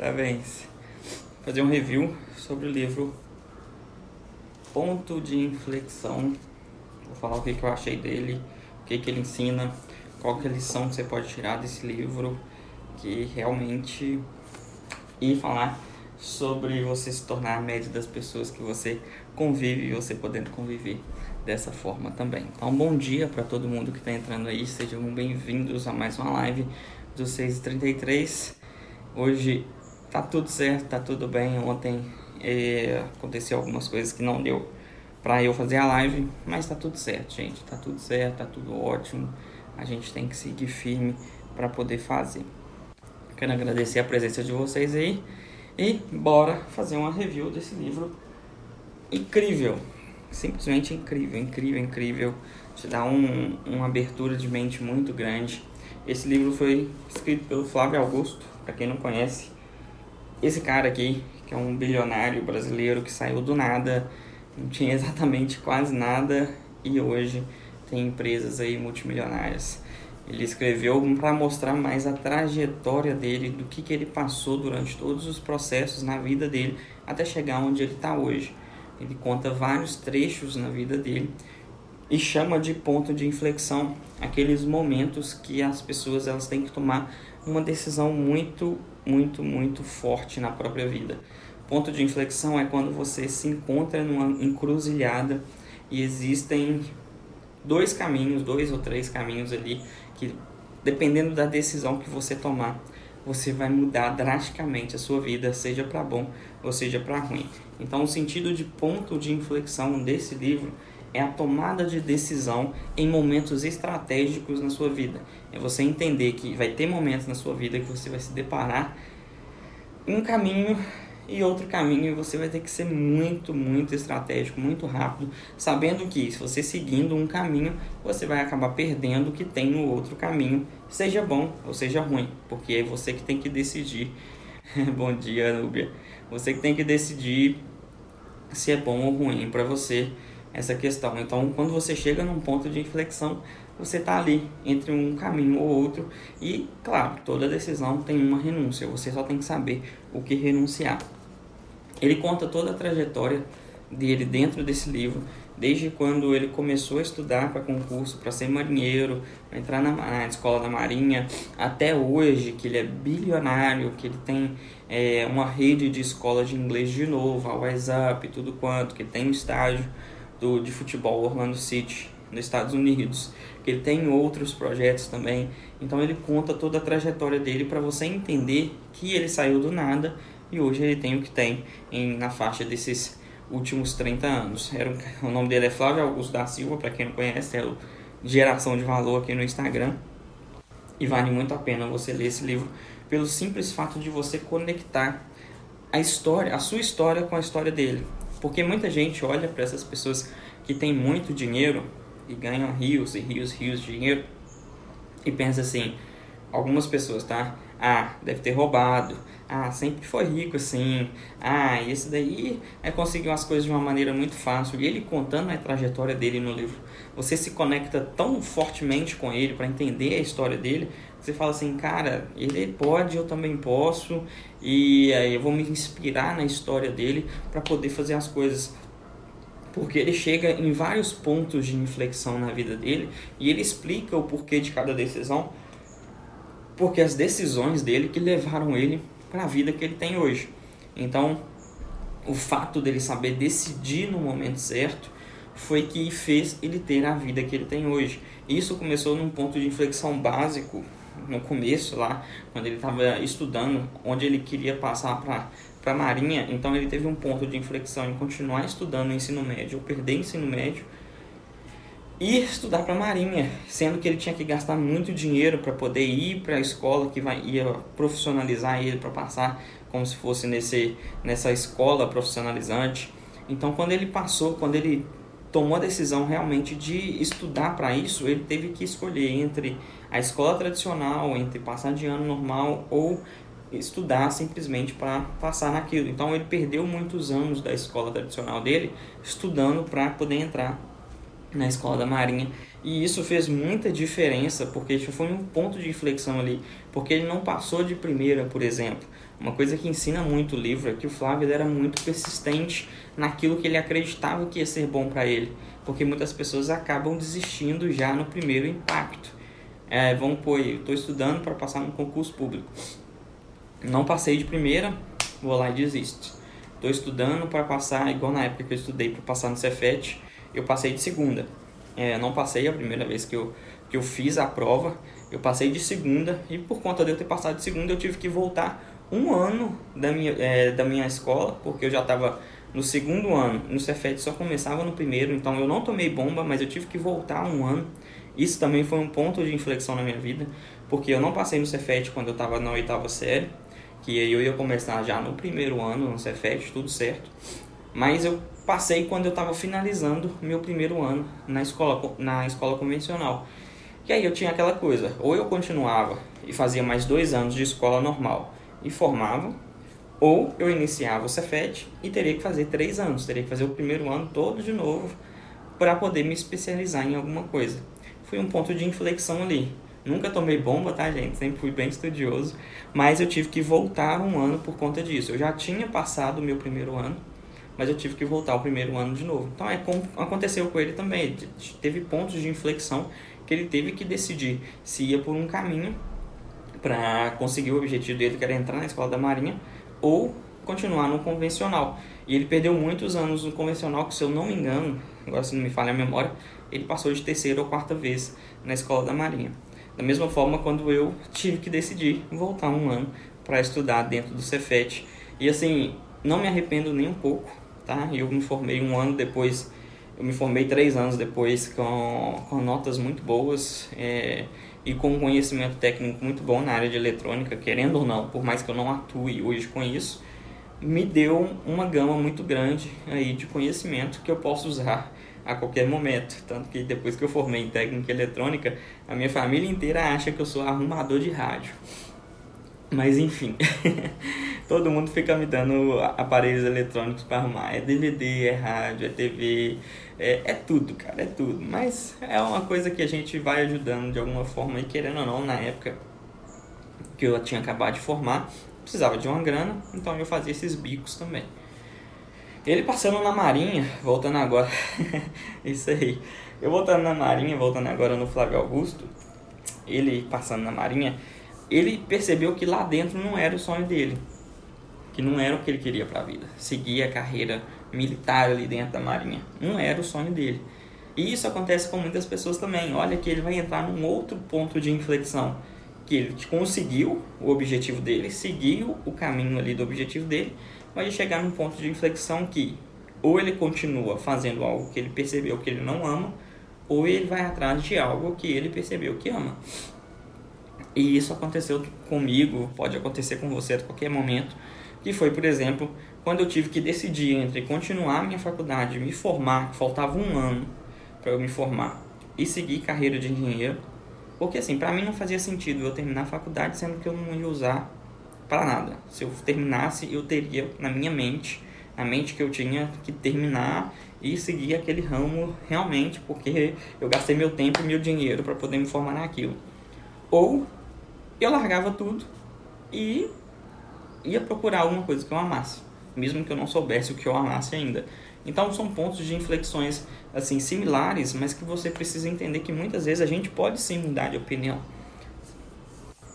Parabéns. Vou fazer um review sobre o livro Ponto de Inflexão. Vou falar o que, que eu achei dele, o que, que ele ensina, qual que é a lição que você pode tirar desse livro, que realmente... E falar sobre você se tornar a média das pessoas que você convive e você podendo conviver dessa forma também. Então, bom dia para todo mundo que está entrando aí, sejam bem-vindos a mais uma live do 633. Hoje tá tudo certo, tá tudo bem. Ontem é, aconteceu algumas coisas que não deu para eu fazer a live, mas tá tudo certo, gente. Tá tudo certo, tá tudo ótimo. A gente tem que seguir firme para poder fazer. Quero agradecer a presença de vocês aí e bora fazer uma review desse livro incrível, simplesmente incrível, incrível, incrível. Te dá um, uma abertura de mente muito grande. Esse livro foi escrito pelo Flávio Augusto, para quem não conhece. Esse cara aqui, que é um bilionário brasileiro que saiu do nada, não tinha exatamente quase nada e hoje tem empresas aí multimilionárias. Ele escreveu para mostrar mais a trajetória dele, do que, que ele passou durante todos os processos na vida dele até chegar onde ele está hoje. Ele conta vários trechos na vida dele e chama de ponto de inflexão aqueles momentos que as pessoas elas têm que tomar uma decisão muito, muito, muito forte na própria vida. Ponto de inflexão é quando você se encontra numa encruzilhada e existem dois caminhos, dois ou três caminhos ali que dependendo da decisão que você tomar, você vai mudar drasticamente a sua vida, seja para bom ou seja para ruim. Então, o sentido de ponto de inflexão desse livro é a tomada de decisão em momentos estratégicos na sua vida. É você entender que vai ter momentos na sua vida que você vai se deparar um caminho e outro caminho e você vai ter que ser muito, muito estratégico, muito rápido, sabendo que se você seguindo um caminho, você vai acabar perdendo o que tem no outro caminho, seja bom ou seja ruim, porque é você que tem que decidir. bom dia, Núbia. Você que tem que decidir se é bom ou ruim para você essa questão. Então, quando você chega num ponto de inflexão, você está ali entre um caminho ou outro e, claro, toda decisão tem uma renúncia. Você só tem que saber o que renunciar. Ele conta toda a trajetória dele dentro desse livro, desde quando ele começou a estudar para concurso, para ser marinheiro, para entrar na, na, escola da marinha, até hoje que ele é bilionário, que ele tem é, uma rede de escolas de inglês de novo, a Up, tudo quanto, que tem um estágio do, de futebol Orlando City, nos Estados Unidos, ele tem outros projetos também. Então ele conta toda a trajetória dele para você entender que ele saiu do nada e hoje ele tem o que tem em, na faixa desses últimos 30 anos. Era o nome dele é Flávio Augusto da Silva, para quem não conhece, é o Geração de Valor aqui no Instagram. E vale muito a pena você ler esse livro pelo simples fato de você conectar a história, a sua história com a história dele. Porque muita gente olha para essas pessoas que têm muito dinheiro e ganham rios e rios, rios de dinheiro e pensa assim, algumas pessoas, tá? Ah, deve ter roubado. Ah, sempre foi rico assim. Ah, esse daí é conseguiu as coisas de uma maneira muito fácil. E ele contando a trajetória dele no livro, você se conecta tão fortemente com ele para entender a história dele. Você fala assim, cara, ele pode, eu também posso e aí eu vou me inspirar na história dele para poder fazer as coisas. Porque ele chega em vários pontos de inflexão na vida dele e ele explica o porquê de cada decisão, porque as decisões dele que levaram ele para a vida que ele tem hoje. Então, o fato dele saber decidir no momento certo foi que fez ele ter a vida que ele tem hoje. Isso começou num ponto de inflexão básico no começo lá, quando ele estava estudando, onde ele queria passar para para a Marinha, então ele teve um ponto de inflexão em continuar estudando ensino médio, ou perder ensino médio, e estudar para a Marinha, sendo que ele tinha que gastar muito dinheiro para poder ir para a escola que vai, ia profissionalizar ele para passar como se fosse nesse, nessa escola profissionalizante. Então, quando ele passou, quando ele tomou a decisão realmente de estudar para isso, ele teve que escolher entre a escola tradicional, entre passar de ano normal ou estudar simplesmente para passar naquilo. Então ele perdeu muitos anos da escola tradicional dele estudando para poder entrar na escola da Marinha. E isso fez muita diferença, porque isso foi um ponto de inflexão ali, porque ele não passou de primeira, por exemplo. Uma coisa que ensina muito o livro é que o Flávio era muito persistente naquilo que ele acreditava que ia ser bom para ele, porque muitas pessoas acabam desistindo já no primeiro impacto. É, vamos pôr, estou estudando para passar no concurso público. Não passei de primeira, vou lá e desisto. Estou estudando para passar, igual na época que eu estudei para passar no Cefet, eu passei de segunda. É, não passei a primeira vez que eu, que eu fiz a prova, eu passei de segunda e por conta de eu ter passado de segunda eu tive que voltar um ano da minha, é, da minha escola, porque eu já estava no segundo ano. No Cefet só começava no primeiro, então eu não tomei bomba, mas eu tive que voltar um ano. Isso também foi um ponto de inflexão na minha vida, porque eu não passei no Cefet quando eu estava na oitava série, que eu ia começar já no primeiro ano no Cefet, tudo certo. Mas eu passei quando eu estava finalizando meu primeiro ano na escola, na escola convencional. E aí eu tinha aquela coisa, ou eu continuava e fazia mais dois anos de escola normal, e formava, ou eu iniciava o Cefet e teria que fazer três anos, teria que fazer o primeiro ano todo de novo para poder me especializar em alguma coisa. Foi um ponto de inflexão ali. Nunca tomei bomba, tá, gente? Sempre fui bem estudioso, mas eu tive que voltar um ano por conta disso. Eu já tinha passado o meu primeiro ano, mas eu tive que voltar o primeiro ano de novo. Então é como aconteceu com ele também. Teve pontos de inflexão que ele teve que decidir se ia por um caminho para conseguir o objetivo dele, que era entrar na escola da Marinha, ou continuar no convencional. E ele perdeu muitos anos no convencional, que se eu não me engano, agora se não me falha a memória, ele passou de terceira ou quarta vez na escola da Marinha. Da mesma forma, quando eu tive que decidir voltar um ano para estudar dentro do Cefet. E assim, não me arrependo nem um pouco, tá? Eu me formei um ano depois, eu me formei três anos depois com, com notas muito boas. É, e com um conhecimento técnico muito bom na área de eletrônica, querendo ou não, por mais que eu não atue hoje com isso, me deu uma gama muito grande aí de conhecimento que eu posso usar a qualquer momento. Tanto que depois que eu formei em técnica eletrônica, a minha família inteira acha que eu sou arrumador de rádio. Mas enfim, todo mundo fica me dando aparelhos eletrônicos para arrumar. É DVD, é rádio, é TV, é, é, tudo, cara, é tudo. Mas é uma coisa que a gente vai ajudando de alguma forma e querendo ou não, na época que eu tinha acabado de formar, precisava de uma grana, então eu fazia esses bicos também. Ele passando na Marinha, voltando agora, isso aí. Eu voltando na Marinha, voltando agora no Flávio Augusto, ele passando na Marinha, ele percebeu que lá dentro não era o sonho dele, que não era o que ele queria para a vida, seguir a carreira militar ali dentro da Marinha. Não era o sonho dele. E isso acontece com muitas pessoas também. Olha que ele vai entrar num outro ponto de inflexão, que ele conseguiu o objetivo dele, seguiu o caminho ali do objetivo dele, mas chegar num ponto de inflexão que ou ele continua fazendo algo que ele percebeu que ele não ama, ou ele vai atrás de algo que ele percebeu que ama. E isso aconteceu comigo, pode acontecer com você a qualquer momento, que foi, por exemplo, quando eu tive que decidir entre continuar minha faculdade, me formar, faltava um ano para eu me formar, e seguir carreira de engenheiro, porque assim, para mim não fazia sentido eu terminar a faculdade sendo que eu não ia usar para nada. Se eu terminasse, eu teria na minha mente, na mente que eu tinha que terminar e seguir aquele ramo realmente, porque eu gastei meu tempo e meu dinheiro para poder me formar naquilo. Ou eu largava tudo e ia procurar alguma coisa que eu amasse, mesmo que eu não soubesse o que eu amasse ainda. Então são pontos de inflexões assim similares, mas que você precisa entender que muitas vezes a gente pode sim mudar de opinião.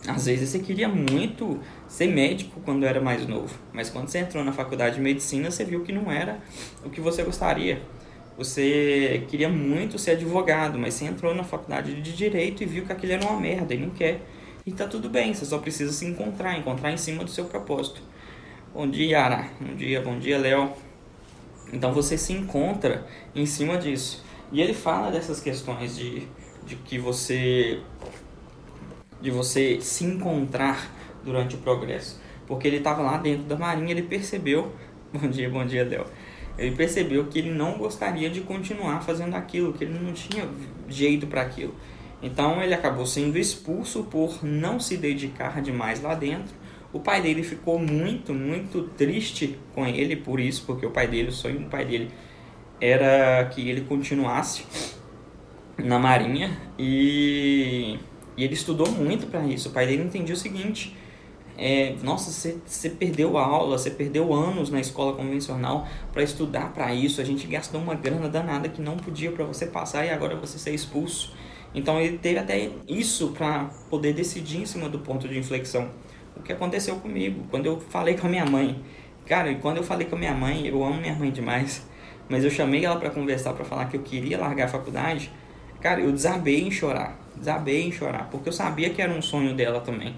Às vezes você queria muito ser médico quando era mais novo, mas quando você entrou na faculdade de medicina, você viu que não era o que você gostaria. Você queria muito ser advogado, mas você entrou na faculdade de direito e viu que aquilo era uma merda e não quer. E tá tudo bem, você só precisa se encontrar, encontrar em cima do seu propósito. Bom dia, Ara. Bom dia, bom dia, Léo. Então você se encontra em cima disso. E ele fala dessas questões de, de que você de você se encontrar durante o progresso. Porque ele estava lá dentro da marinha, ele percebeu, bom dia, bom dia, Léo. Ele percebeu que ele não gostaria de continuar fazendo aquilo, que ele não tinha jeito para aquilo. Então ele acabou sendo expulso por não se dedicar demais lá dentro. O pai dele ficou muito, muito triste com ele por isso, porque o pai dele, o sonho do pai dele era que ele continuasse na marinha e, e ele estudou muito para isso. O pai dele entendia o seguinte: é, nossa, você, perdeu aula, você perdeu anos na escola convencional para estudar para isso, a gente gastou uma grana danada que não podia para você passar e agora você ser expulso. Então ele teve até isso para poder decidir em cima do ponto de inflexão. O que aconteceu comigo quando eu falei com a minha mãe. Cara, quando eu falei com a minha mãe, eu amo minha mãe demais, mas eu chamei ela para conversar, para falar que eu queria largar a faculdade. Cara, eu desabei em chorar, desabei em chorar, porque eu sabia que era um sonho dela também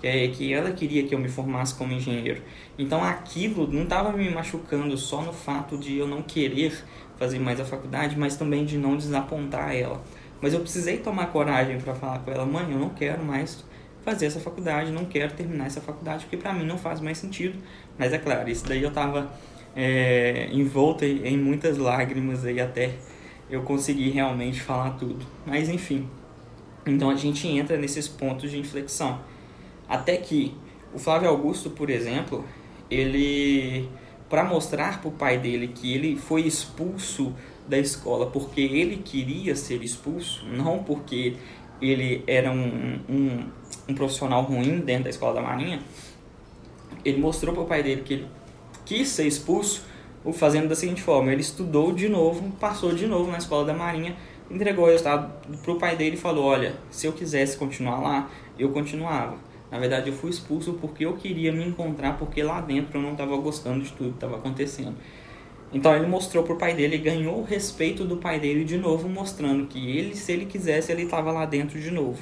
que, é, que ela queria que eu me formasse como engenheiro. Então aquilo não estava me machucando só no fato de eu não querer fazer mais a faculdade, mas também de não desapontar ela. Mas eu precisei tomar coragem para falar com ela, mãe, eu não quero mais fazer essa faculdade, não quero terminar essa faculdade, porque para mim não faz mais sentido. Mas é claro, isso daí eu estava é, envolto em muitas lágrimas aí até eu conseguir realmente falar tudo. Mas enfim, então a gente entra nesses pontos de inflexão. Até que o Flávio Augusto, por exemplo, ele para mostrar para o pai dele que ele foi expulso da escola porque ele queria ser expulso, não porque ele era um, um, um profissional ruim dentro da escola da Marinha, ele mostrou para o pai dele que ele quis ser expulso, o fazendo da seguinte forma: ele estudou de novo, passou de novo na escola da Marinha, entregou o resultado para o pai dele e falou: Olha, se eu quisesse continuar lá, eu continuava. Na verdade, eu fui expulso porque eu queria me encontrar, porque lá dentro eu não estava gostando de tudo que estava acontecendo. Então ele mostrou pro pai dele, ganhou o respeito do pai dele de novo, mostrando que ele, se ele quisesse, ele estava lá dentro de novo.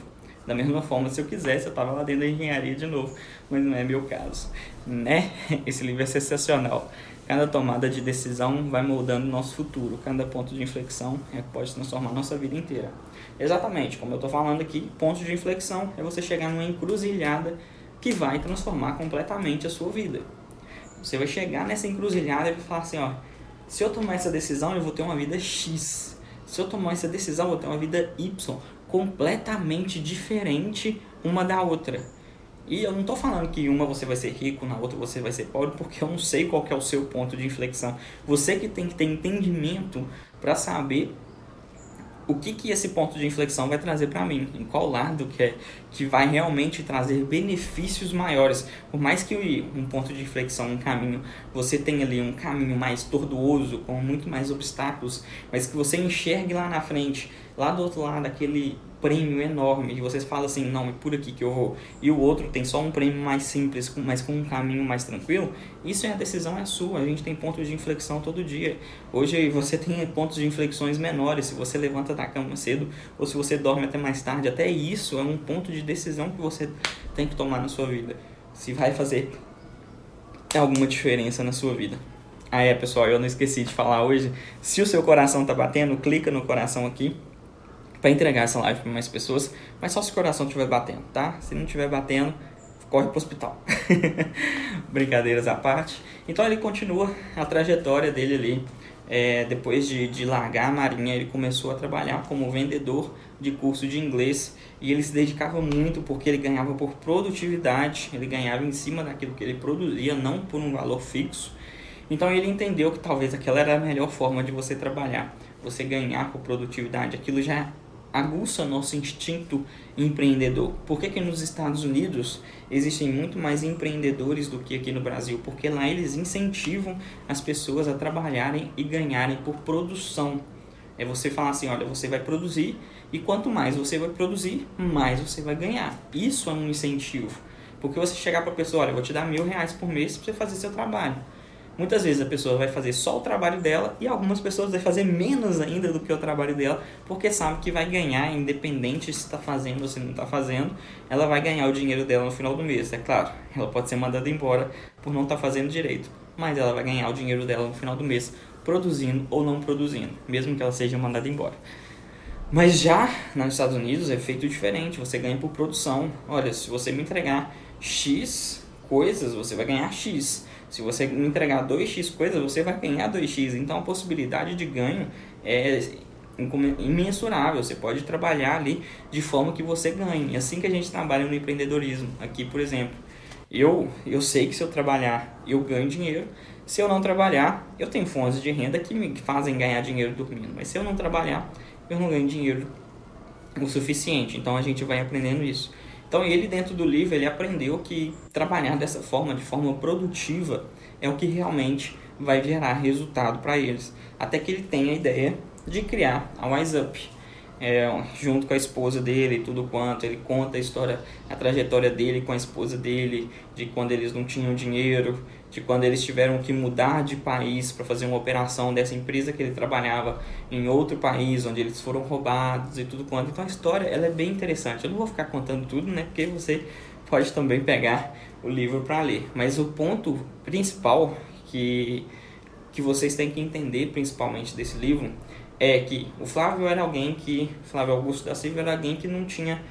Da mesma forma, se eu quisesse, eu estava lá dentro da engenharia de novo, mas não é meu caso, né? Esse livro é sensacional. Cada tomada de decisão vai moldando nosso futuro. Cada ponto de inflexão é, pode transformar nossa vida inteira. Exatamente, como eu estou falando aqui, pontos de inflexão é você chegar numa encruzilhada que vai transformar completamente a sua vida. Você vai chegar nessa encruzilhada e vai falar assim, ó, se eu tomar essa decisão, eu vou ter uma vida X. Se eu tomar essa decisão, eu vou ter uma vida Y, completamente diferente uma da outra. E eu não estou falando que uma você vai ser rico, na outra você vai ser pobre, porque eu não sei qual é o seu ponto de inflexão. Você que tem que ter entendimento para saber o que, que esse ponto de inflexão vai trazer para mim, em qual lado que, é, que vai realmente trazer benefícios maiores. Por mais que um ponto de inflexão, um caminho, você tenha ali um caminho mais tortuoso, com muito mais obstáculos, mas que você enxergue lá na frente, lá do outro lado, aquele prêmio enorme e vocês falam assim, não, é por aqui que eu vou, e o outro tem só um prêmio mais simples, mas com um caminho mais tranquilo, isso é a decisão é sua. A gente tem pontos de inflexão todo dia. Hoje você tem pontos de inflexões menores, se você levanta da cama cedo ou se você dorme até mais tarde, até isso é um ponto de decisão que você tem que tomar na sua vida. Se vai fazer alguma diferença na sua vida. Ah é, pessoal, eu não esqueci de falar hoje. Se o seu coração tá batendo, clica no coração aqui para entregar essa live para mais pessoas, mas só se o coração estiver batendo, tá? Se não estiver batendo, corre pro hospital. Brincadeiras à parte. Então ele continua a trajetória dele ali. É, depois de, de largar a marinha, ele começou a trabalhar como vendedor de curso de inglês e ele se dedicava muito porque ele ganhava por produtividade, ele ganhava em cima daquilo que ele produzia, não por um valor fixo. Então ele entendeu que talvez aquela era a melhor forma de você trabalhar, você ganhar por produtividade. Aquilo já aguça nosso instinto empreendedor. Por que, que nos Estados Unidos existem muito mais empreendedores do que aqui no Brasil? Porque lá eles incentivam as pessoas a trabalharem e ganharem por produção. É você falar assim, olha, você vai produzir e quanto mais você vai produzir, mais você vai ganhar. Isso é um incentivo. Porque você chegar para a pessoa, olha, vou te dar mil reais por mês para você fazer seu trabalho. Muitas vezes a pessoa vai fazer só o trabalho dela e algumas pessoas vão fazer menos ainda do que o trabalho dela, porque sabe que vai ganhar, independente se está fazendo ou se não está fazendo, ela vai ganhar o dinheiro dela no final do mês. É claro, ela pode ser mandada embora por não estar tá fazendo direito, mas ela vai ganhar o dinheiro dela no final do mês, produzindo ou não produzindo, mesmo que ela seja mandada embora. Mas já nos Estados Unidos é feito diferente, você ganha por produção. Olha, se você me entregar X coisas, você vai ganhar X. Se você entregar 2x coisas, você vai ganhar 2x. Então a possibilidade de ganho é imensurável. Você pode trabalhar ali de forma que você ganhe. É assim que a gente trabalha no empreendedorismo. Aqui, por exemplo, eu, eu sei que se eu trabalhar, eu ganho dinheiro. Se eu não trabalhar, eu tenho fontes de renda que me fazem ganhar dinheiro dormindo. Mas se eu não trabalhar, eu não ganho dinheiro o suficiente. Então a gente vai aprendendo isso. Então ele dentro do livro ele aprendeu que trabalhar dessa forma, de forma produtiva, é o que realmente vai gerar resultado para eles. Até que ele tem a ideia de criar a Wise Up é, junto com a esposa dele, tudo quanto. Ele conta a história, a trajetória dele com a esposa dele, de quando eles não tinham dinheiro, de quando eles tiveram que mudar de país para fazer uma operação dessa empresa que ele trabalhava em outro país, onde eles foram roubados e tudo quanto. Então a história ela é bem interessante. Eu não vou ficar contando tudo, né? Porque você pode também pegar o livro para ler. Mas o ponto principal que, que vocês têm que entender, principalmente desse livro, é que o Flávio era alguém que, Flávio Augusto da Silva era alguém que não tinha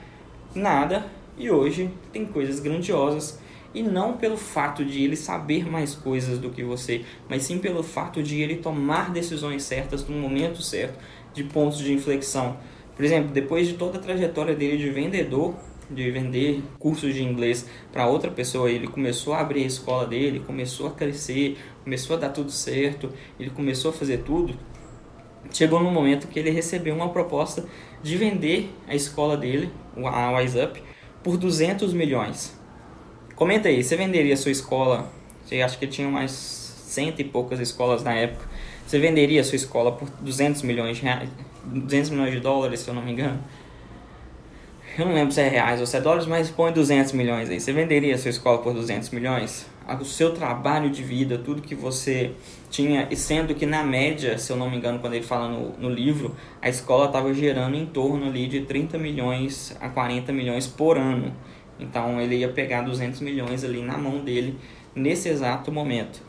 nada e hoje tem coisas grandiosas e não pelo fato de ele saber mais coisas do que você, mas sim pelo fato de ele tomar decisões certas no momento certo, de pontos de inflexão. Por exemplo, depois de toda a trajetória dele de vendedor, de vender cursos de inglês para outra pessoa, ele começou a abrir a escola dele, começou a crescer, começou a dar tudo certo, ele começou a fazer tudo chegou no momento que ele recebeu uma proposta de vender a escola dele, a Wise Up, por 200 milhões. Comenta aí, você venderia a sua escola? Você acha que tinha mais cento e poucas escolas na época. Você venderia a sua escola por 200 milhões de reais, 200 milhões de dólares, se eu não me engano? Eu não lembro se é reais ou se é dólares, mas põe 200 milhões aí. Você venderia a sua escola por 200 milhões? O seu trabalho de vida, tudo que você tinha, e sendo que na média, se eu não me engano, quando ele fala no, no livro, a escola estava gerando em torno ali de 30 milhões a 40 milhões por ano. Então ele ia pegar 200 milhões ali na mão dele nesse exato momento.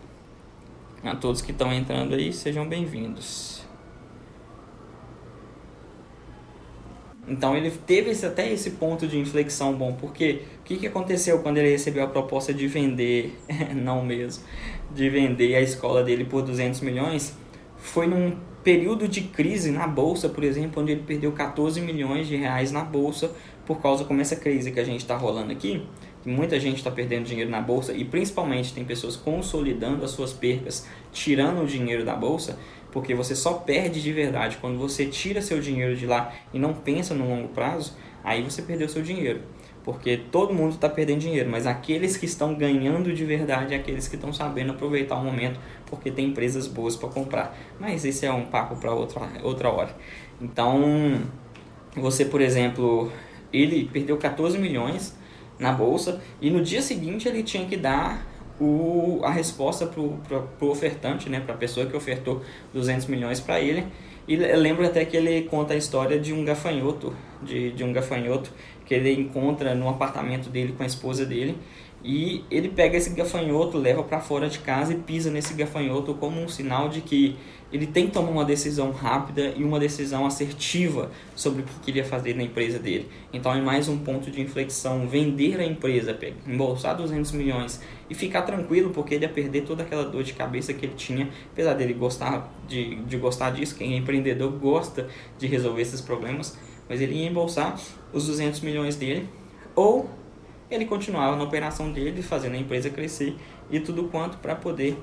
A todos que estão entrando aí, sejam bem-vindos. Então ele teve esse, até esse ponto de inflexão bom, porque o que, que aconteceu quando ele recebeu a proposta de vender, não mesmo, de vender a escola dele por 200 milhões? Foi num período de crise na bolsa, por exemplo, onde ele perdeu 14 milhões de reais na bolsa por causa como essa crise que a gente está rolando aqui, que muita gente está perdendo dinheiro na bolsa e principalmente tem pessoas consolidando as suas percas, tirando o dinheiro da bolsa porque você só perde de verdade quando você tira seu dinheiro de lá e não pensa no longo prazo, aí você perdeu seu dinheiro. Porque todo mundo está perdendo dinheiro, mas aqueles que estão ganhando de verdade é aqueles que estão sabendo aproveitar o momento, porque tem empresas boas para comprar. Mas esse é um papo para outra, outra hora. Então, você, por exemplo, ele perdeu 14 milhões na bolsa e no dia seguinte ele tinha que dar o, a resposta para o ofertante, né, para a pessoa que ofertou 200 milhões para ele. E lembro até que ele conta a história de um gafanhoto, de, de um gafanhoto que ele encontra no apartamento dele com a esposa dele e ele pega esse gafanhoto, leva para fora de casa e pisa nesse gafanhoto como um sinal de que ele tem que tomar uma decisão rápida e uma decisão assertiva sobre o que queria fazer na empresa dele. Então é mais um ponto de inflexão, vender a empresa, embolsar 200 milhões e ficar tranquilo porque ele ia perder toda aquela dor de cabeça que ele tinha, apesar dele gostar de, de gostar disso, quem é empreendedor gosta de resolver esses problemas, mas ele ia embolsar os 200 milhões dele ou ele continuava na operação dele, fazendo a empresa crescer e tudo quanto para poder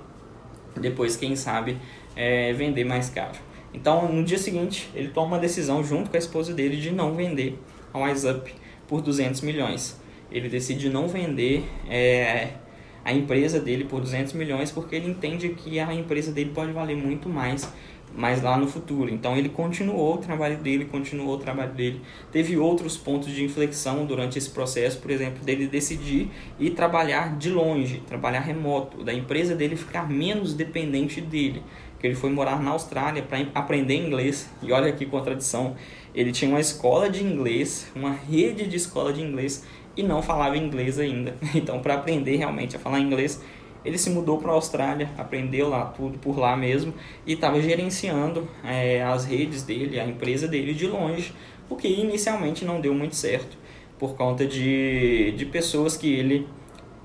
depois, quem sabe, é, vender mais caro. Então, no dia seguinte, ele toma uma decisão junto com a esposa dele de não vender a WhatsApp por 200 milhões. Ele decide não vender é, a empresa dele por 200 milhões porque ele entende que a empresa dele pode valer muito mais mas lá no futuro. Então ele continuou o trabalho dele, continuou o trabalho dele. Teve outros pontos de inflexão durante esse processo, por exemplo, dele decidir ir trabalhar de longe, trabalhar remoto, da empresa dele ficar menos dependente dele. Que ele foi morar na Austrália para aprender inglês. E olha que contradição. Ele tinha uma escola de inglês, uma rede de escola de inglês e não falava inglês ainda. Então, para aprender realmente a falar inglês, ele se mudou para a Austrália, aprendeu lá tudo por lá mesmo e estava gerenciando é, as redes dele, a empresa dele de longe, o que inicialmente não deu muito certo por conta de, de pessoas que ele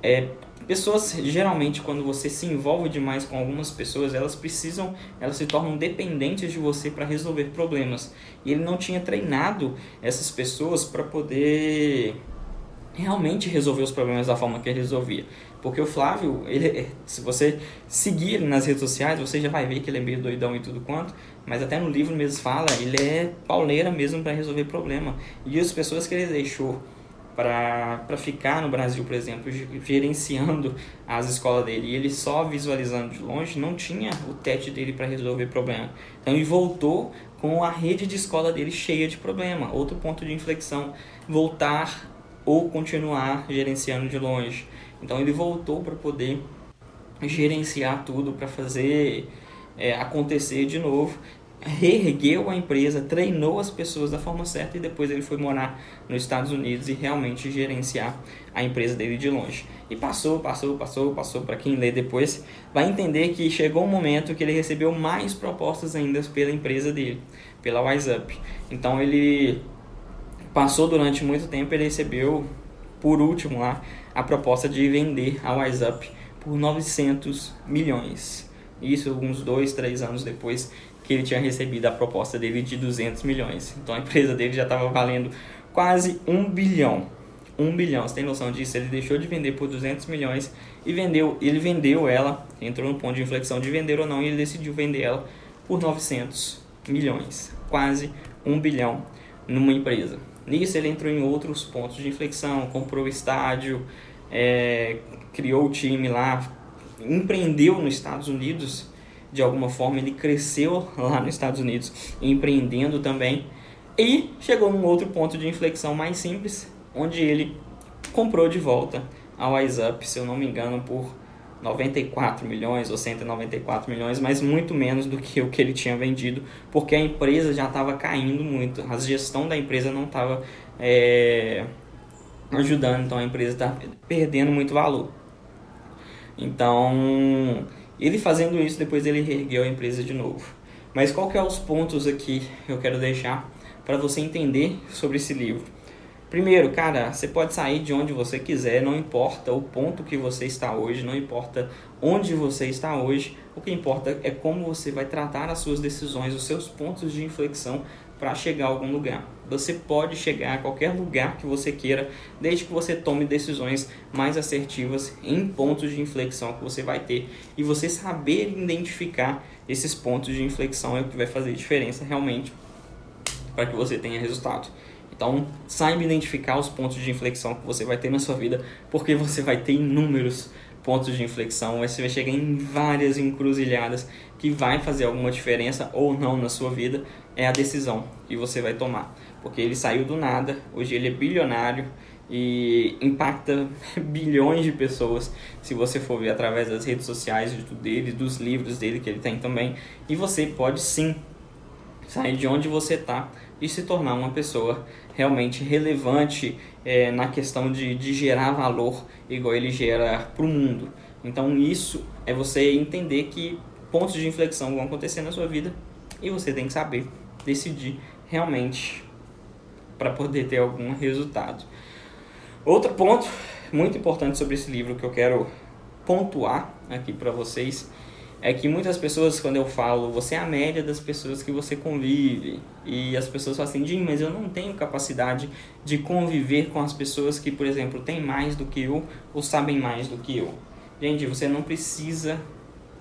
é, pessoas geralmente quando você se envolve demais com algumas pessoas elas precisam elas se tornam dependentes de você para resolver problemas e ele não tinha treinado essas pessoas para poder realmente resolver os problemas da forma que ele resolvia porque o Flávio, ele, se você seguir nas redes sociais, você já vai ver que ele é meio doidão e tudo quanto. Mas até no livro mesmo fala, ele é pauleira mesmo para resolver problema. E as pessoas que ele deixou para ficar no Brasil, por exemplo, gerenciando as escolas dele. E ele só visualizando de longe não tinha o teste dele para resolver problema. Então ele voltou com a rede de escola dele cheia de problema. Outro ponto de inflexão, voltar ou continuar gerenciando de longe. Então ele voltou para poder gerenciar tudo, para fazer é, acontecer de novo reergueu a empresa, treinou as pessoas da forma certa e depois ele foi morar nos Estados Unidos e realmente gerenciar a empresa dele de longe. E passou, passou, passou, passou. Para quem lê depois, vai entender que chegou um momento que ele recebeu mais propostas ainda pela empresa dele, pela WiseUp. Então ele passou durante muito tempo, ele recebeu, por último lá, a proposta de vender a WiseUp por 900 milhões. Isso uns dois, três anos depois que ele tinha recebido a proposta dele de 200 milhões. Então a empresa dele já estava valendo quase um bilhão. Um bilhão, você tem noção disso? Ele deixou de vender por 200 milhões e vendeu, ele vendeu ela, entrou no ponto de inflexão de vender ou não, e ele decidiu vender ela por 900 milhões, quase um bilhão numa empresa. Nisso ele entrou em outros pontos de inflexão, comprou o estádio, é, criou o time lá, empreendeu nos Estados Unidos de alguma forma ele cresceu lá nos Estados Unidos, empreendendo também. E chegou num outro ponto de inflexão mais simples, onde ele comprou de volta a WiseUp, se eu não me engano, por 94 milhões ou 194 milhões, mas muito menos do que o que ele tinha vendido, porque a empresa já estava caindo muito, a gestão da empresa não estava é, ajudando, então a empresa está perdendo muito valor. Então, ele fazendo isso, depois ele reergueu a empresa de novo. Mas qual que é os pontos aqui que eu quero deixar para você entender sobre esse livro? Primeiro, cara, você pode sair de onde você quiser, não importa o ponto que você está hoje, não importa onde você está hoje, o que importa é como você vai tratar as suas decisões, os seus pontos de inflexão para chegar a algum lugar. Você pode chegar a qualquer lugar que você queira, desde que você tome decisões mais assertivas em pontos de inflexão que você vai ter. E você saber identificar esses pontos de inflexão é o que vai fazer diferença realmente para que você tenha resultado. Então, saiba identificar os pontos de inflexão que você vai ter na sua vida, porque você vai ter inúmeros pontos de inflexão, você vai chegar em várias encruzilhadas que vai fazer alguma diferença ou não na sua vida, é a decisão que você vai tomar. Porque ele saiu do nada, hoje ele é bilionário e impacta bilhões de pessoas, se você for ver através das redes sociais dele, dos livros dele que ele tem também. E você pode sim sair de onde você está e se tornar uma pessoa realmente relevante é, na questão de, de gerar valor igual ele gera para o mundo. Então isso é você entender que pontos de inflexão vão acontecer na sua vida e você tem que saber decidir realmente para poder ter algum resultado. Outro ponto muito importante sobre esse livro que eu quero pontuar aqui para vocês é que muitas pessoas, quando eu falo, você é a média das pessoas que você convive, e as pessoas falam assim, mas eu não tenho capacidade de conviver com as pessoas que, por exemplo, têm mais do que eu ou sabem mais do que eu. Gente, você não precisa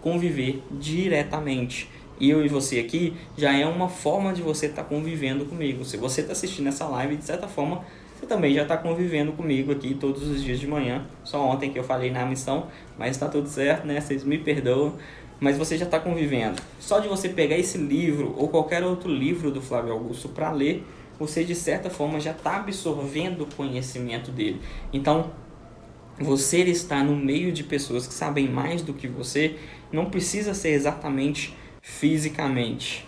conviver diretamente. Eu e você aqui já é uma forma de você estar tá convivendo comigo. Se você está assistindo essa live, de certa forma, você também já está convivendo comigo aqui todos os dias de manhã. Só ontem que eu falei na missão, mas está tudo certo, né? Vocês me perdoam mas você já está convivendo. Só de você pegar esse livro ou qualquer outro livro do Flávio Augusto para ler, você de certa forma já está absorvendo o conhecimento dele. Então, você estar no meio de pessoas que sabem mais do que você não precisa ser exatamente fisicamente.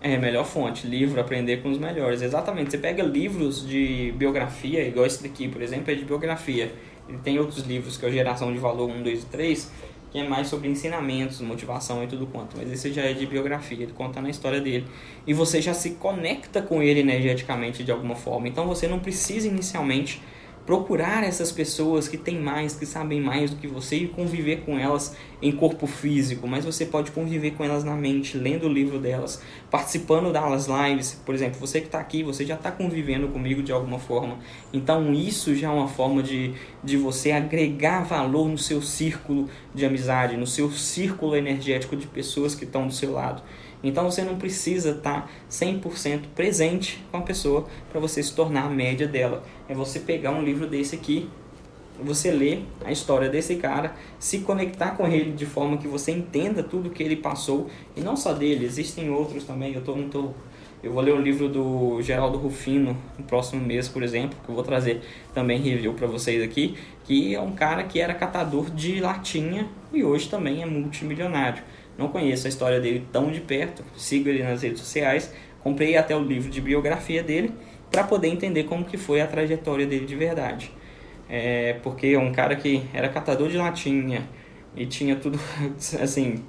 É, melhor fonte, livro, aprender com os melhores. Exatamente, você pega livros de biografia, igual esse daqui, por exemplo, é de biografia. Ele tem outros livros, que é o Geração de Valor 1, 2 e 3, que é mais sobre ensinamentos, motivação e tudo quanto. Mas esse já é de biografia, ele conta na história dele. E você já se conecta com ele energeticamente de alguma forma. Então você não precisa inicialmente procurar essas pessoas que têm mais, que sabem mais do que você e conviver com elas em corpo físico, mas você pode conviver com elas na mente, lendo o livro delas, participando das lives. Por exemplo, você que está aqui, você já está convivendo comigo de alguma forma. Então, isso já é uma forma de, de você agregar valor no seu círculo de amizade, no seu círculo energético de pessoas que estão do seu lado. Então você não precisa estar 100% presente com a pessoa para você se tornar a média dela. É você pegar um livro desse aqui, você ler a história desse cara, se conectar com ele de forma que você entenda tudo que ele passou e não só dele, existem outros também. Eu tô eu vou ler o livro do Geraldo Rufino no próximo mês, por exemplo, que eu vou trazer também review para vocês aqui, que é um cara que era catador de latinha e hoje também é multimilionário. Não conheço a história dele tão de perto, sigo ele nas redes sociais, comprei até o livro de biografia dele para poder entender como que foi a trajetória dele de verdade. É, porque é um cara que era catador de latinha e tinha tudo assim.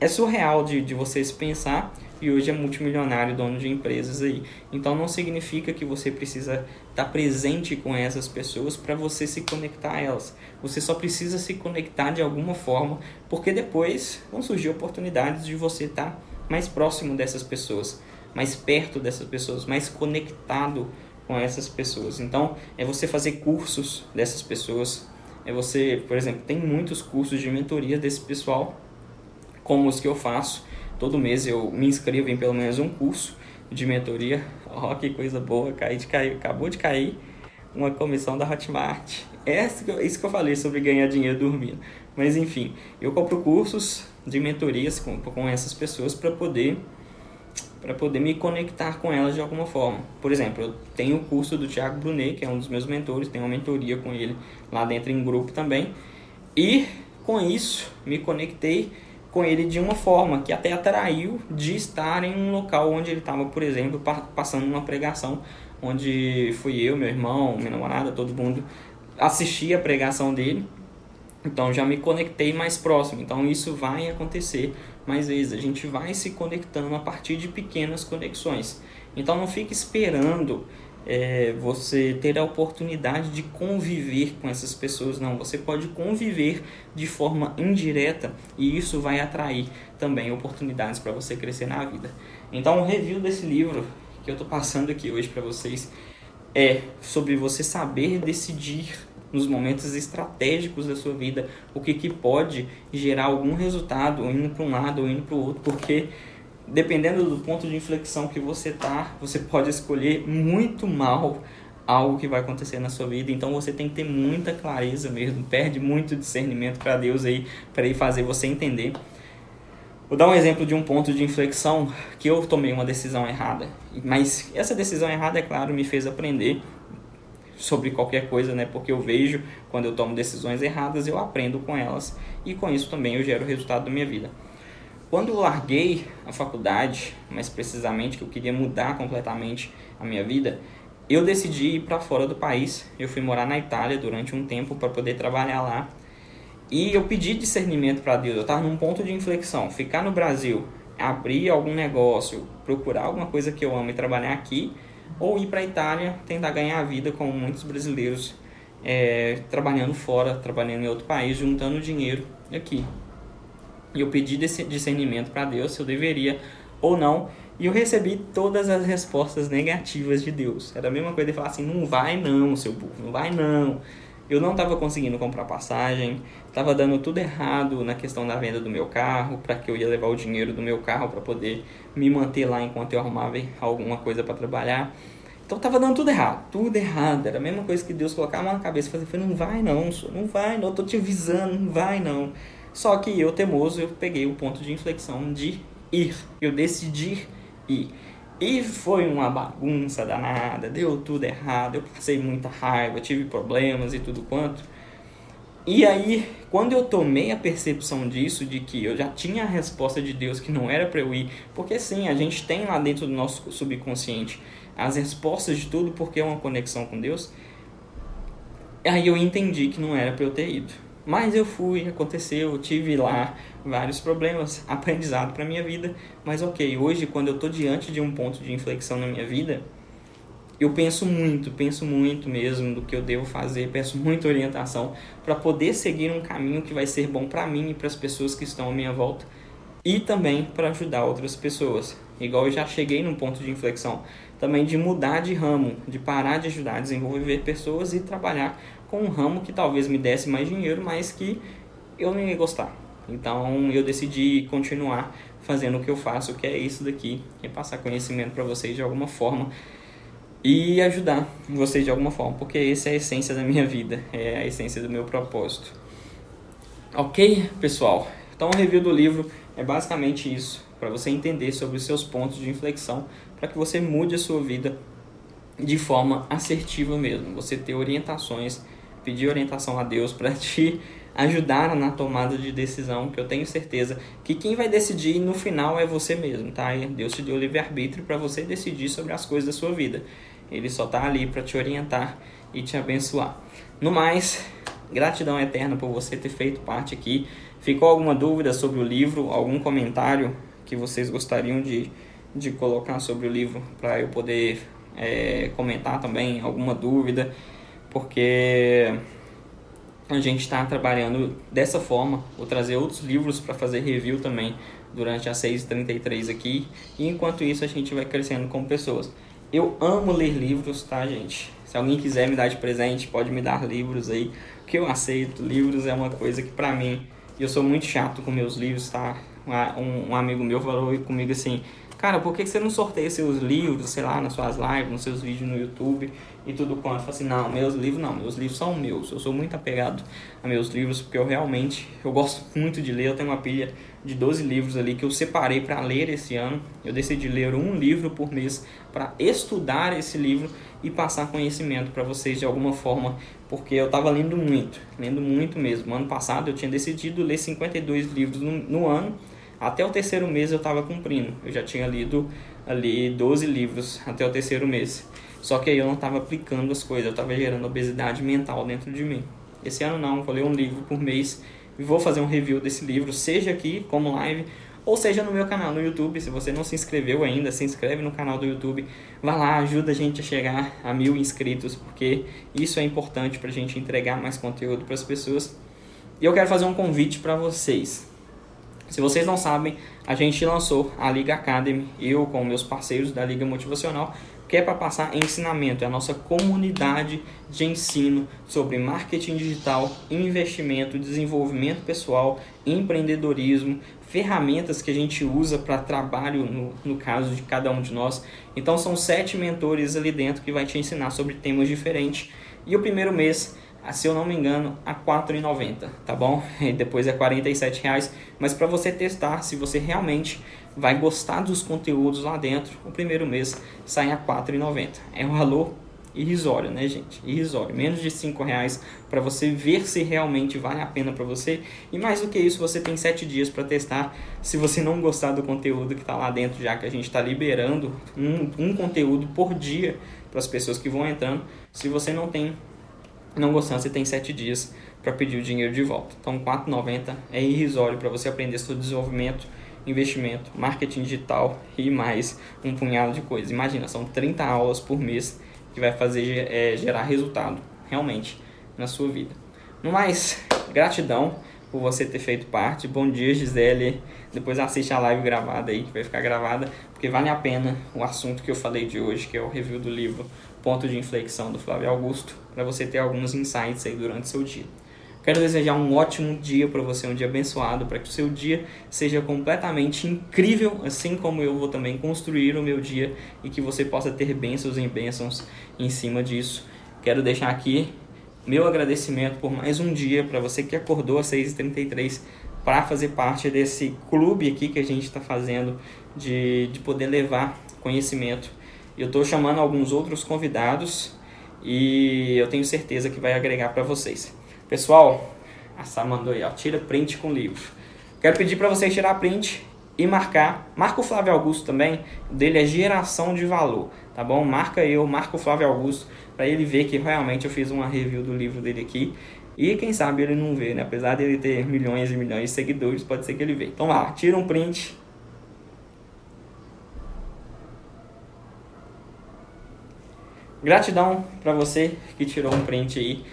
É surreal de, de vocês pensar e hoje é multimilionário, dono de empresas aí. Então não significa que você precisa estar presente com essas pessoas para você se conectar a elas. Você só precisa se conectar de alguma forma, porque depois vão surgir oportunidades de você estar mais próximo dessas pessoas, mais perto dessas pessoas, mais conectado com essas pessoas. Então, é você fazer cursos dessas pessoas, é você, por exemplo, tem muitos cursos de mentoria desse pessoal, como os que eu faço, todo mês eu me inscrevo em pelo menos um curso de mentoria. Ó, oh, que coisa boa, caí de cair, acabou de cair uma comissão da Hotmart. É isso que eu falei sobre ganhar dinheiro dormindo. Mas enfim, eu compro cursos de mentorias com, com essas pessoas para poder para poder me conectar com elas de alguma forma. Por exemplo, eu tenho o curso do Thiago Brunet, que é um dos meus mentores, tenho uma mentoria com ele lá dentro em grupo também. E com isso me conectei com ele de uma forma que até atraiu de estar em um local onde ele estava, por exemplo, passando uma pregação, onde fui eu, meu irmão, minha namorada, todo mundo assistir a pregação dele. Então já me conectei mais próximo. Então isso vai acontecer mais vezes. A gente vai se conectando a partir de pequenas conexões. Então não fique esperando é, você ter a oportunidade de conviver com essas pessoas, não. Você pode conviver de forma indireta e isso vai atrair também oportunidades para você crescer na vida. Então, o review desse livro que eu estou passando aqui hoje para vocês é sobre você saber decidir nos momentos estratégicos da sua vida o que, que pode gerar algum resultado indo para um lado ou indo para o outro, porque dependendo do ponto de inflexão que você tá, você pode escolher muito mal algo que vai acontecer na sua vida. Então você tem que ter muita clareza mesmo, perde muito discernimento para Deus aí, para ele fazer você entender. Vou dar um exemplo de um ponto de inflexão que eu tomei uma decisão errada, mas essa decisão errada, é claro, me fez aprender sobre qualquer coisa, né? Porque eu vejo quando eu tomo decisões erradas, eu aprendo com elas e com isso também eu gero o resultado da minha vida. Quando eu larguei a faculdade, mais precisamente que eu queria mudar completamente a minha vida, eu decidi ir para fora do país. Eu fui morar na Itália durante um tempo para poder trabalhar lá. E eu pedi discernimento para Deus. Eu estava num ponto de inflexão. Ficar no Brasil, abrir algum negócio, procurar alguma coisa que eu amo e trabalhar aqui, ou ir para a Itália, tentar ganhar a vida como muitos brasileiros, é, trabalhando fora, trabalhando em outro país, juntando dinheiro aqui. E eu pedi discernimento para Deus se eu deveria ou não. E eu recebi todas as respostas negativas de Deus. Era a mesma coisa de falar assim: não vai não, seu burro, não vai não. Eu não estava conseguindo comprar passagem, estava dando tudo errado na questão da venda do meu carro, para que eu ia levar o dinheiro do meu carro para poder me manter lá enquanto eu arrumava alguma coisa para trabalhar. Então estava dando tudo errado, tudo errado. Era a mesma coisa que Deus colocava na cabeça e fazia: não vai não, não vai não, eu tô te avisando, não vai não. Só que eu, temoso, eu peguei o ponto de inflexão de ir. Eu decidi ir. E foi uma bagunça danada, deu tudo errado, eu passei muita raiva, tive problemas e tudo quanto. E aí, quando eu tomei a percepção disso, de que eu já tinha a resposta de Deus que não era para eu ir, porque sim, a gente tem lá dentro do nosso subconsciente as respostas de tudo porque é uma conexão com Deus. Aí eu entendi que não era para eu ter ido. Mas eu fui, aconteceu, tive lá vários problemas, aprendizado para minha vida. Mas ok, hoje quando eu estou diante de um ponto de inflexão na minha vida, eu penso muito, penso muito mesmo do que eu devo fazer, peço muita orientação para poder seguir um caminho que vai ser bom para mim e para as pessoas que estão à minha volta e também para ajudar outras pessoas. Igual eu já cheguei num ponto de inflexão também de mudar de ramo, de parar de ajudar a desenvolver pessoas e trabalhar com um ramo que talvez me desse mais dinheiro, mas que eu não ia gostar. Então eu decidi continuar fazendo o que eu faço, que é isso daqui, e passar conhecimento para vocês de alguma forma e ajudar vocês de alguma forma, porque essa é a essência da minha vida, é a essência do meu propósito. Ok, pessoal? Então, o review do livro é basicamente isso, para você entender sobre os seus pontos de inflexão, para que você mude a sua vida de forma assertiva mesmo. Você ter orientações, pedir orientação a Deus para te ajudar na tomada de decisão, que eu tenho certeza que quem vai decidir no final é você mesmo, tá? Deus te deu livre-arbítrio para você decidir sobre as coisas da sua vida. Ele só está ali para te orientar e te abençoar. No mais, gratidão eterna por você ter feito parte aqui. Ficou alguma dúvida sobre o livro? Algum comentário que vocês gostariam de, de colocar sobre o livro para eu poder é, comentar também? Alguma dúvida? Porque a gente está trabalhando dessa forma. Vou trazer outros livros para fazer review também durante as 6h33 aqui. E enquanto isso, a gente vai crescendo como pessoas. Eu amo ler livros, tá, gente? Se alguém quiser me dar de presente, pode me dar livros aí, que eu aceito. Livros é uma coisa que, pra mim, eu sou muito chato com meus livros, tá? Um, um amigo meu falou comigo assim: Cara, por que você não sorteia seus livros, sei lá, nas suas lives, nos seus vídeos no YouTube? E tudo quanto. Eu falo assim, não, meus livros não, meus livros são meus. Eu sou muito apegado a meus livros porque eu realmente, eu gosto muito de ler. Eu tenho uma pilha de 12 livros ali que eu separei para ler esse ano. Eu decidi ler um livro por mês para estudar esse livro e passar conhecimento para vocês de alguma forma, porque eu estava lendo muito, lendo muito mesmo. Ano passado eu tinha decidido ler 52 livros no, no ano. Até o terceiro mês eu estava cumprindo. Eu já tinha lido ali 12 livros até o terceiro mês. Só que aí eu não estava aplicando as coisas, eu estava gerando obesidade mental dentro de mim. Esse ano não, vou ler um livro por mês e vou fazer um review desse livro, seja aqui como live ou seja no meu canal no YouTube. Se você não se inscreveu ainda, se inscreve no canal do YouTube. Vá lá, ajuda a gente a chegar a mil inscritos, porque isso é importante para a gente entregar mais conteúdo para as pessoas. E eu quero fazer um convite para vocês. Se vocês não sabem, a gente lançou a Liga Academy, eu com meus parceiros da Liga Motivacional, que é para passar ensinamento, é a nossa comunidade de ensino sobre marketing digital, investimento, desenvolvimento pessoal, empreendedorismo, ferramentas que a gente usa para trabalho no, no caso de cada um de nós. Então são sete mentores ali dentro que vai te ensinar sobre temas diferentes. E o primeiro mês se eu não me engano, a R$ 4,90, tá bom? E depois é 47 reais, mas para você testar se você realmente vai gostar dos conteúdos lá dentro, o primeiro mês sai a R$ 4,90. É um valor irrisório, né, gente? Irrisório, menos de R$ reais para você ver se realmente vale a pena para você. E mais do que isso, você tem sete dias para testar. Se você não gostar do conteúdo que está lá dentro, já que a gente está liberando um, um conteúdo por dia para as pessoas que vão entrando, se você não tem não gostando, você tem 7 dias para pedir o dinheiro de volta. Então, R$ 4,90 é irrisório para você aprender sobre desenvolvimento, investimento, marketing digital e mais um punhado de coisas. Imagina, são 30 aulas por mês que vai fazer é, gerar resultado realmente na sua vida. No mais, gratidão por você ter feito parte. Bom dia, Gisele. Depois assiste a live gravada aí, que vai ficar gravada, porque vale a pena o assunto que eu falei de hoje, que é o review do livro Ponto de Inflexão do Flávio Augusto, para você ter alguns insights aí durante o seu dia. Quero desejar um ótimo dia para você, um dia abençoado, para que o seu dia seja completamente incrível, assim como eu vou também construir o meu dia e que você possa ter bênçãos em bênçãos em cima disso. Quero deixar aqui meu agradecimento por mais um dia para você que acordou às 6h33 para fazer parte desse clube aqui que a gente está fazendo de, de poder levar conhecimento. Eu estou chamando alguns outros convidados e eu tenho certeza que vai agregar para vocês. Pessoal, a Sá mandou aí, ó, tira print com livro. Quero pedir para vocês tirar print e marcar. Marca o Flávio Augusto também, dele é geração de valor, tá bom? Marca eu, marca o Flávio Augusto para ele ver que realmente eu fiz uma review do livro dele aqui. E quem sabe ele não vê, né? Apesar dele ter milhões e milhões de seguidores, pode ser que ele vê. Então lá, tira um print. Gratidão para você que tirou um print aí.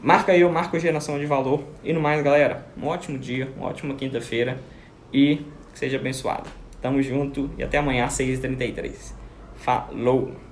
Marca eu, marca geração de valor. E no mais, galera, um ótimo dia, uma ótima quinta-feira e seja abençoado. Tamo junto e até amanhã às 6h33. Falou!